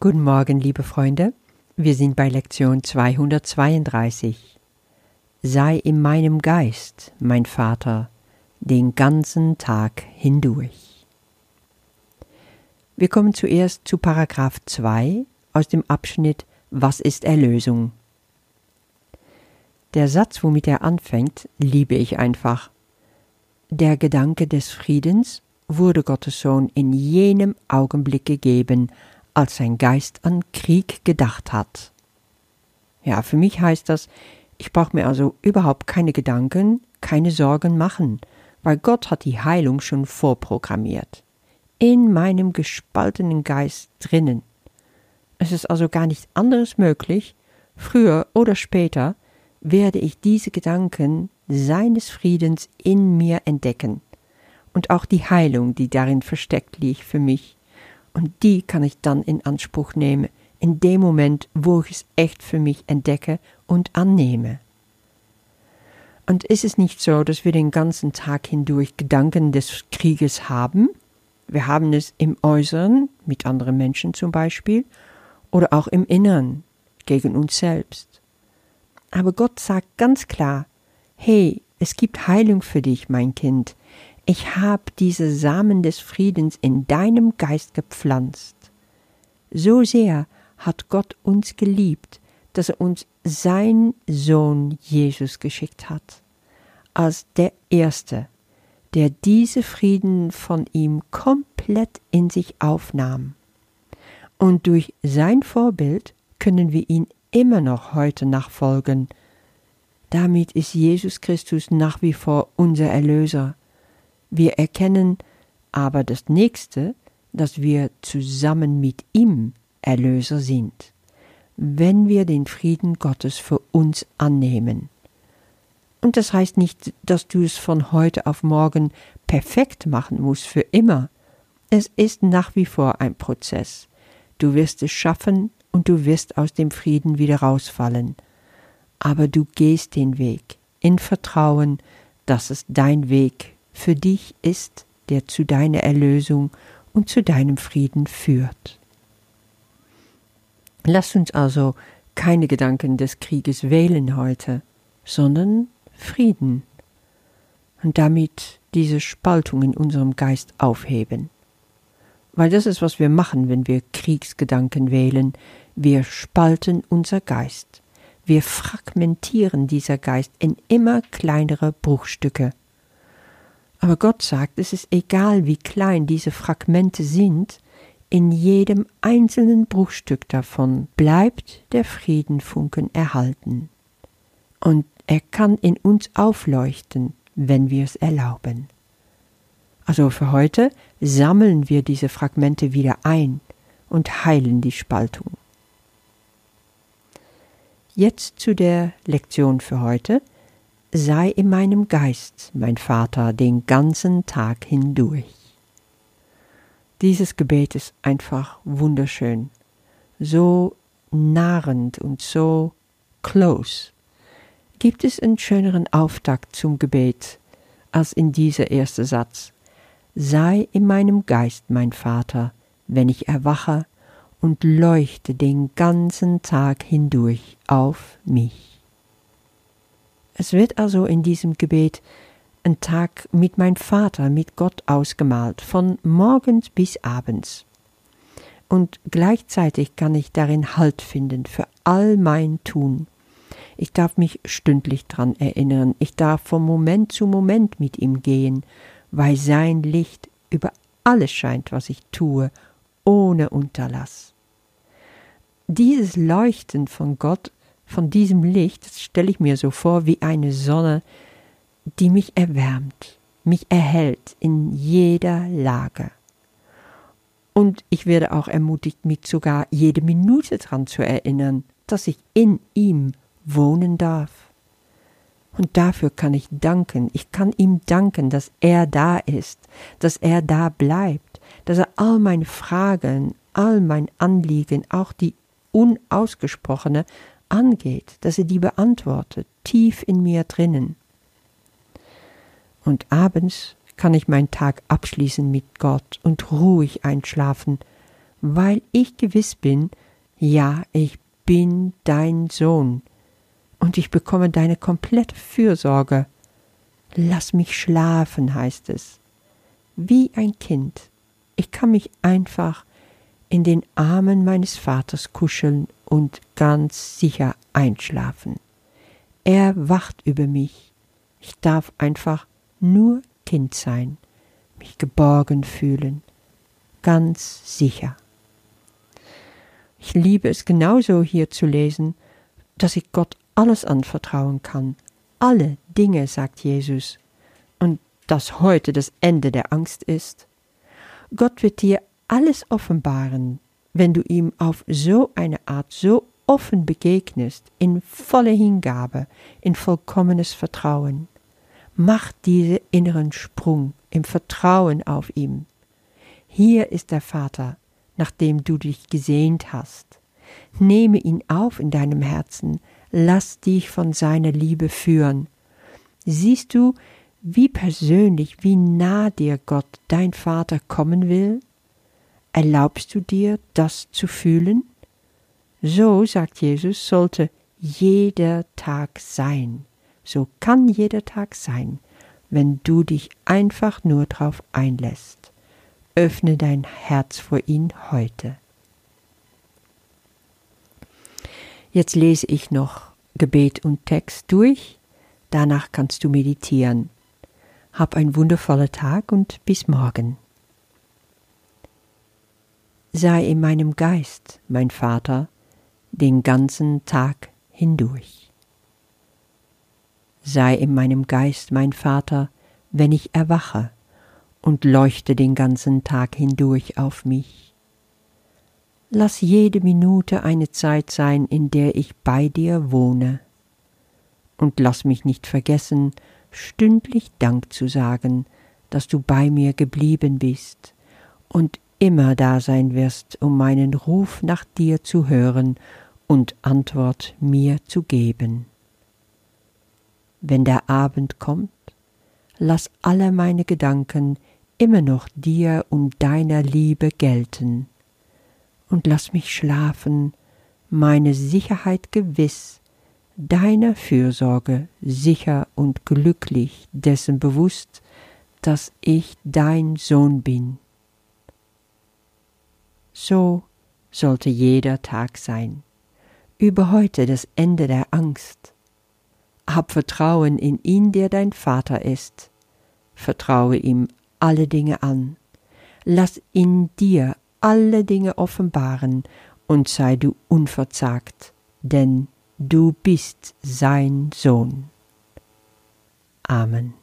Guten Morgen, liebe Freunde. Wir sind bei Lektion 232. Sei in meinem Geist, mein Vater, den ganzen Tag hindurch. Wir kommen zuerst zu Paragraph 2 aus dem Abschnitt Was ist Erlösung? Der Satz, womit er anfängt, liebe ich einfach. Der Gedanke des Friedens wurde Gottes Sohn in jenem Augenblick gegeben, als sein Geist an Krieg gedacht hat. Ja, für mich heißt das, ich brauche mir also überhaupt keine Gedanken, keine Sorgen machen, weil Gott hat die Heilung schon vorprogrammiert. In meinem gespaltenen Geist drinnen. Es ist also gar nicht anderes möglich, früher oder später werde ich diese Gedanken seines Friedens in mir entdecken und auch die Heilung, die darin versteckt liegt für mich und die kann ich dann in Anspruch nehmen, in dem Moment, wo ich es echt für mich entdecke und annehme. Und ist es nicht so, dass wir den ganzen Tag hindurch Gedanken des Krieges haben? Wir haben es im Äußeren, mit anderen Menschen zum Beispiel, oder auch im Inneren, gegen uns selbst. Aber Gott sagt ganz klar, hey, es gibt Heilung für dich, mein Kind, ich habe diese Samen des Friedens in deinem Geist gepflanzt. So sehr hat Gott uns geliebt, dass er uns sein Sohn Jesus geschickt hat, als der Erste, der diese Frieden von ihm komplett in sich aufnahm. Und durch sein Vorbild können wir ihn immer noch heute nachfolgen. Damit ist Jesus Christus nach wie vor unser Erlöser. Wir erkennen aber das nächste, dass wir zusammen mit ihm Erlöser sind, wenn wir den Frieden Gottes für uns annehmen. Und das heißt nicht, dass du es von heute auf morgen perfekt machen musst für immer. Es ist nach wie vor ein Prozess. Du wirst es schaffen und du wirst aus dem Frieden wieder rausfallen. Aber du gehst den Weg in Vertrauen, dass es dein Weg für dich ist, der zu deiner Erlösung und zu deinem Frieden führt. Lass uns also keine Gedanken des Krieges wählen heute, sondern Frieden und damit diese Spaltung in unserem Geist aufheben. Weil das ist, was wir machen, wenn wir Kriegsgedanken wählen. Wir spalten unser Geist. Wir fragmentieren dieser Geist in immer kleinere Bruchstücke. Aber Gott sagt, es ist egal, wie klein diese Fragmente sind, in jedem einzelnen Bruchstück davon bleibt der Friedenfunken erhalten. Und er kann in uns aufleuchten, wenn wir es erlauben. Also für heute sammeln wir diese Fragmente wieder ein und heilen die Spaltung. Jetzt zu der Lektion für heute sei in meinem Geist, mein Vater, den ganzen Tag hindurch. Dieses Gebet ist einfach wunderschön, so nahrend und so close. Gibt es einen schöneren Auftakt zum Gebet als in dieser erste Satz? Sei in meinem Geist, mein Vater, wenn ich erwache und leuchte den ganzen Tag hindurch auf mich. Es wird also in diesem Gebet ein Tag mit mein Vater, mit Gott ausgemalt, von morgens bis abends. Und gleichzeitig kann ich darin Halt finden für all mein Tun. Ich darf mich stündlich dran erinnern, ich darf von Moment zu Moment mit ihm gehen, weil sein Licht über alles scheint, was ich tue, ohne Unterlass. Dieses Leuchten von Gott von diesem Licht stelle ich mir so vor wie eine Sonne, die mich erwärmt, mich erhält in jeder Lage. Und ich werde auch ermutigt, mich sogar jede Minute daran zu erinnern, dass ich in ihm wohnen darf. Und dafür kann ich danken. Ich kann ihm danken, dass er da ist, dass er da bleibt, dass er all meine Fragen, all mein Anliegen, auch die unausgesprochene, angeht, dass er die beantwortet, tief in mir drinnen. Und abends kann ich meinen Tag abschließen mit Gott und ruhig einschlafen, weil ich gewiss bin, ja, ich bin dein Sohn, und ich bekomme deine komplette Fürsorge. Lass mich schlafen, heißt es. Wie ein Kind. Ich kann mich einfach in den Armen meines Vaters kuscheln und ganz sicher einschlafen. Er wacht über mich. Ich darf einfach nur Kind sein, mich geborgen fühlen, ganz sicher. Ich liebe es genauso hier zu lesen, dass ich Gott alles anvertrauen kann. Alle Dinge, sagt Jesus. Und dass heute das Ende der Angst ist. Gott wird dir alles offenbaren, wenn du ihm auf so eine Art so offen begegnest, in voller Hingabe, in vollkommenes Vertrauen. Mach diesen inneren Sprung im Vertrauen auf ihm. Hier ist der Vater, nach dem du dich gesehnt hast. Nehme ihn auf in deinem Herzen, lass dich von seiner Liebe führen. Siehst du, wie persönlich, wie nah dir Gott, dein Vater, kommen will? Erlaubst du dir, das zu fühlen? So, sagt Jesus, sollte jeder Tag sein. So kann jeder Tag sein, wenn du dich einfach nur drauf einlässt. Öffne dein Herz vor ihn heute. Jetzt lese ich noch Gebet und Text durch, danach kannst du meditieren. Hab einen wundervollen Tag und bis morgen. Sei in meinem Geist, mein Vater, den ganzen Tag hindurch. Sei in meinem Geist, mein Vater, wenn ich erwache, und leuchte den ganzen Tag hindurch auf mich Lass jede Minute eine Zeit sein, in der ich bei dir wohne. Und lass mich nicht vergessen, stündlich Dank zu sagen, dass du bei mir geblieben bist und immer da sein wirst, um meinen Ruf nach dir zu hören und Antwort mir zu geben. Wenn der Abend kommt, lass alle meine Gedanken immer noch dir und deiner Liebe gelten und lass mich schlafen, meine Sicherheit gewiss, deiner Fürsorge sicher und glücklich, dessen bewusst, dass ich dein Sohn bin. So sollte jeder Tag sein. Über heute das Ende der Angst. Hab Vertrauen in ihn, der dein Vater ist. Vertraue ihm alle Dinge an. Lass in dir alle Dinge offenbaren und sei du unverzagt, denn du bist sein Sohn. Amen.